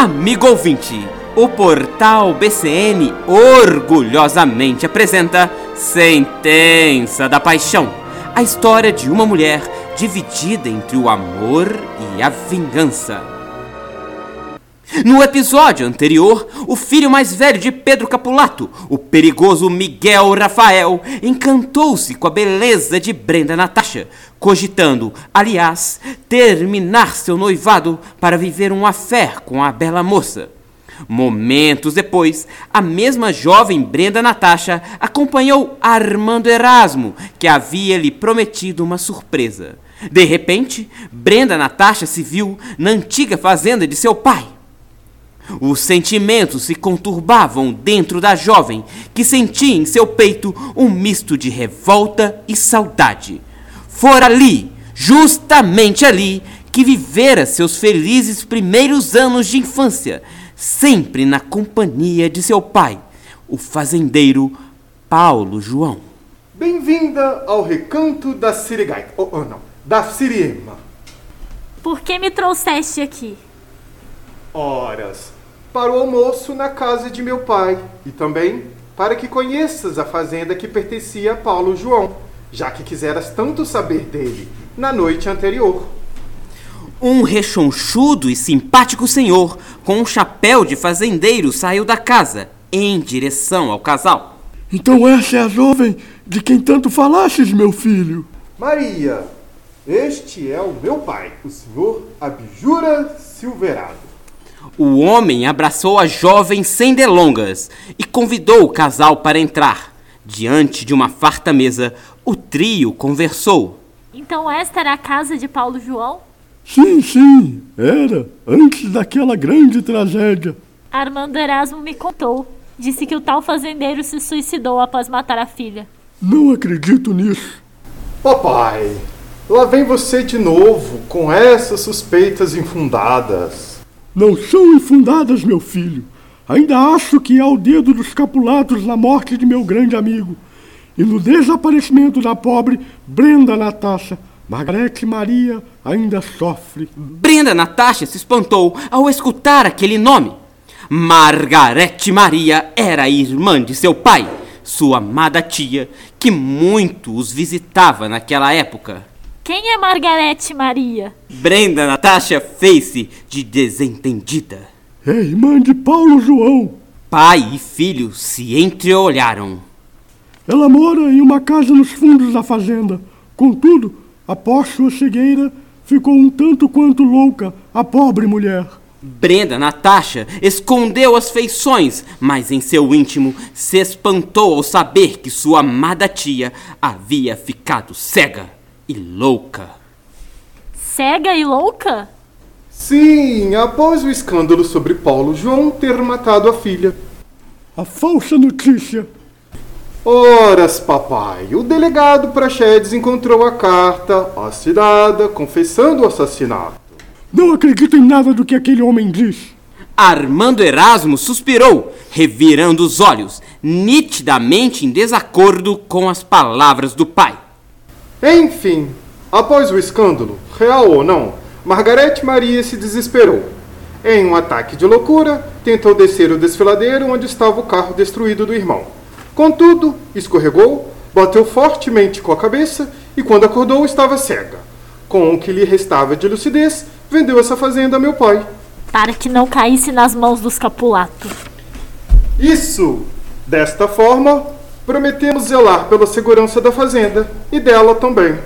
Amigo ouvinte, o portal BCN orgulhosamente apresenta Sentença da Paixão a história de uma mulher dividida entre o amor e a vingança. No episódio anterior, o filho mais velho de Pedro Capulato, o perigoso Miguel Rafael, encantou-se com a beleza de Brenda Natasha, cogitando, aliás, terminar seu noivado para viver um afé com a bela moça. Momentos depois, a mesma jovem Brenda Natasha acompanhou Armando Erasmo, que havia lhe prometido uma surpresa. De repente, Brenda Natasha se viu na antiga fazenda de seu pai. Os sentimentos se conturbavam dentro da jovem, que sentia em seu peito um misto de revolta e saudade. Fora ali, justamente ali, que vivera seus felizes primeiros anos de infância, sempre na companhia de seu pai, o fazendeiro Paulo João. Bem-vinda ao recanto da Sirigaita. Oh, oh, não, da Siriema. Por que me trouxeste aqui? Horas, para o almoço na casa de meu pai e também para que conheças a fazenda que pertencia a Paulo João, já que quiseras tanto saber dele na noite anterior. Um rechonchudo e simpático senhor com um chapéu de fazendeiro saiu da casa em direção ao casal. Então essa é a jovem de quem tanto falastes, meu filho. Maria, este é o meu pai, o senhor Abjura Silverado. O homem abraçou a jovem sem delongas e convidou o casal para entrar. Diante de uma farta mesa, o trio conversou. Então esta era a casa de Paulo João? Sim, sim, era, antes daquela grande tragédia. Armando Erasmo me contou. Disse que o tal fazendeiro se suicidou após matar a filha. Não acredito nisso. Papai, lá vem você de novo com essas suspeitas infundadas. Não são infundadas, meu filho. Ainda acho que há o dedo dos capulatos na morte de meu grande amigo e no desaparecimento da pobre Brenda Natasha. Margarete Maria ainda sofre. Brenda Natasha se espantou ao escutar aquele nome. Margarete Maria era irmã de seu pai, sua amada tia, que muito os visitava naquela época. Quem é Margarete Maria? Brenda Natasha fez-se de desentendida. É irmã de Paulo João. Pai e filho se entreolharam. Ela mora em uma casa nos fundos da fazenda. Contudo, após sua cegueira, ficou um tanto quanto louca a pobre mulher. Brenda Natasha escondeu as feições, mas em seu íntimo se espantou ao saber que sua amada tia havia ficado cega e louca. Cega e louca? Sim, após o escândalo sobre Paulo João ter matado a filha. A falsa notícia. Horas, papai, o delegado Prachedes encontrou a carta assinada confessando o assassinato. Não acredito em nada do que aquele homem diz. Armando Erasmo suspirou, revirando os olhos, nitidamente em desacordo com as palavras do pai. Enfim, após o escândalo, real ou não, Margarete Maria se desesperou. Em um ataque de loucura, tentou descer o desfiladeiro onde estava o carro destruído do irmão. Contudo, escorregou, bateu fortemente com a cabeça e, quando acordou, estava cega. Com o que lhe restava de lucidez, vendeu essa fazenda a meu pai. Para que não caísse nas mãos dos capulatos. Isso! Desta forma, prometemos zelar pela segurança da fazenda e dela também.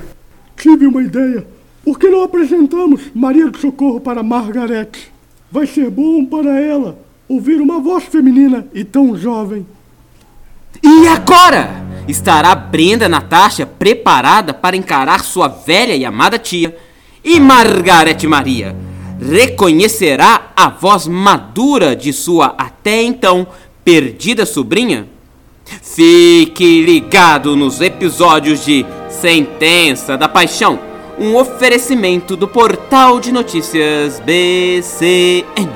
Tive uma ideia. Por que não apresentamos Maria do Socorro para Margarete? Vai ser bom para ela ouvir uma voz feminina e tão jovem. E agora? Estará Brenda Natasha preparada para encarar sua velha e amada tia? E Margarete Maria reconhecerá a voz madura de sua até então perdida sobrinha? Fique ligado nos episódios de Sentença da Paixão, um oferecimento do portal de notícias BCN,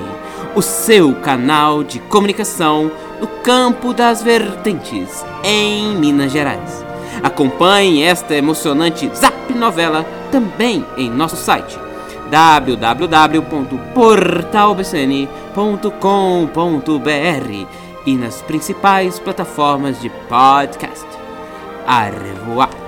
o seu canal de comunicação no campo das vertentes, em Minas Gerais. Acompanhe esta emocionante Zap Novela também em nosso site www.portalbcn.com.br e nas principais plataformas de podcast. A revoar!